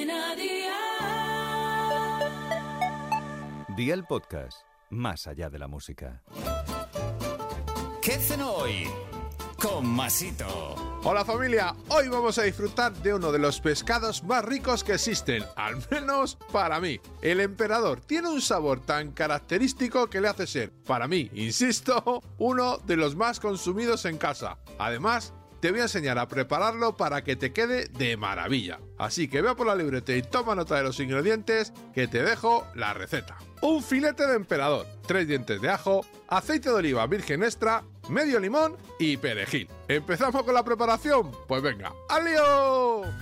Cadena Dial. Día el podcast, más allá de la música. ¿Qué cenó hoy? Con Masito. Hola familia, hoy vamos a disfrutar de uno de los pescados más ricos que existen, al menos para mí. El emperador tiene un sabor tan característico que le hace ser, para mí, insisto, uno de los más consumidos en casa. Además, te voy a enseñar a prepararlo para que te quede de maravilla. Así que ve por la libreta y toma nota de los ingredientes que te dejo la receta. Un filete de emperador, tres dientes de ajo, aceite de oliva virgen extra, medio limón y perejil. ¿Empezamos con la preparación? Pues venga, ¡al lío!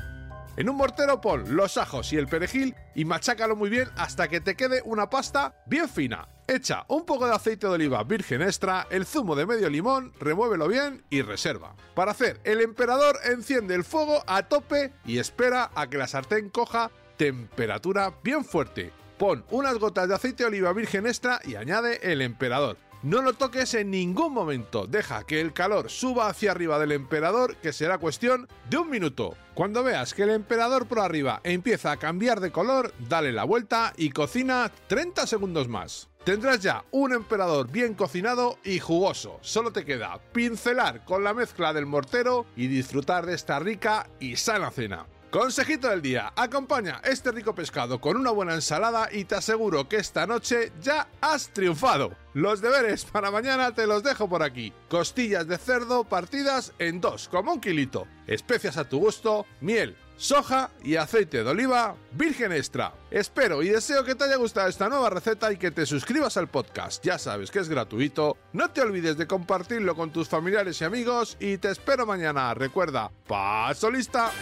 En un mortero pon los ajos y el perejil y machácalo muy bien hasta que te quede una pasta bien fina. Echa un poco de aceite de oliva virgen extra, el zumo de medio limón, remuévelo bien y reserva. Para hacer el emperador enciende el fuego a tope y espera a que la sartén coja temperatura bien fuerte. Pon unas gotas de aceite de oliva virgen extra y añade el emperador. No lo toques en ningún momento, deja que el calor suba hacia arriba del emperador, que será cuestión de un minuto. Cuando veas que el emperador por arriba empieza a cambiar de color, dale la vuelta y cocina 30 segundos más. Tendrás ya un emperador bien cocinado y jugoso. Solo te queda pincelar con la mezcla del mortero y disfrutar de esta rica y sana cena. Consejito del día, acompaña este rico pescado con una buena ensalada y te aseguro que esta noche ya has triunfado. Los deberes para mañana te los dejo por aquí. Costillas de cerdo partidas en dos, como un kilito. Especias a tu gusto, miel, soja y aceite de oliva virgen extra. Espero y deseo que te haya gustado esta nueva receta y que te suscribas al podcast. Ya sabes que es gratuito. No te olvides de compartirlo con tus familiares y amigos y te espero mañana. Recuerda, paso lista.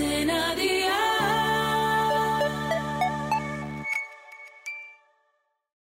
Cadena Dial.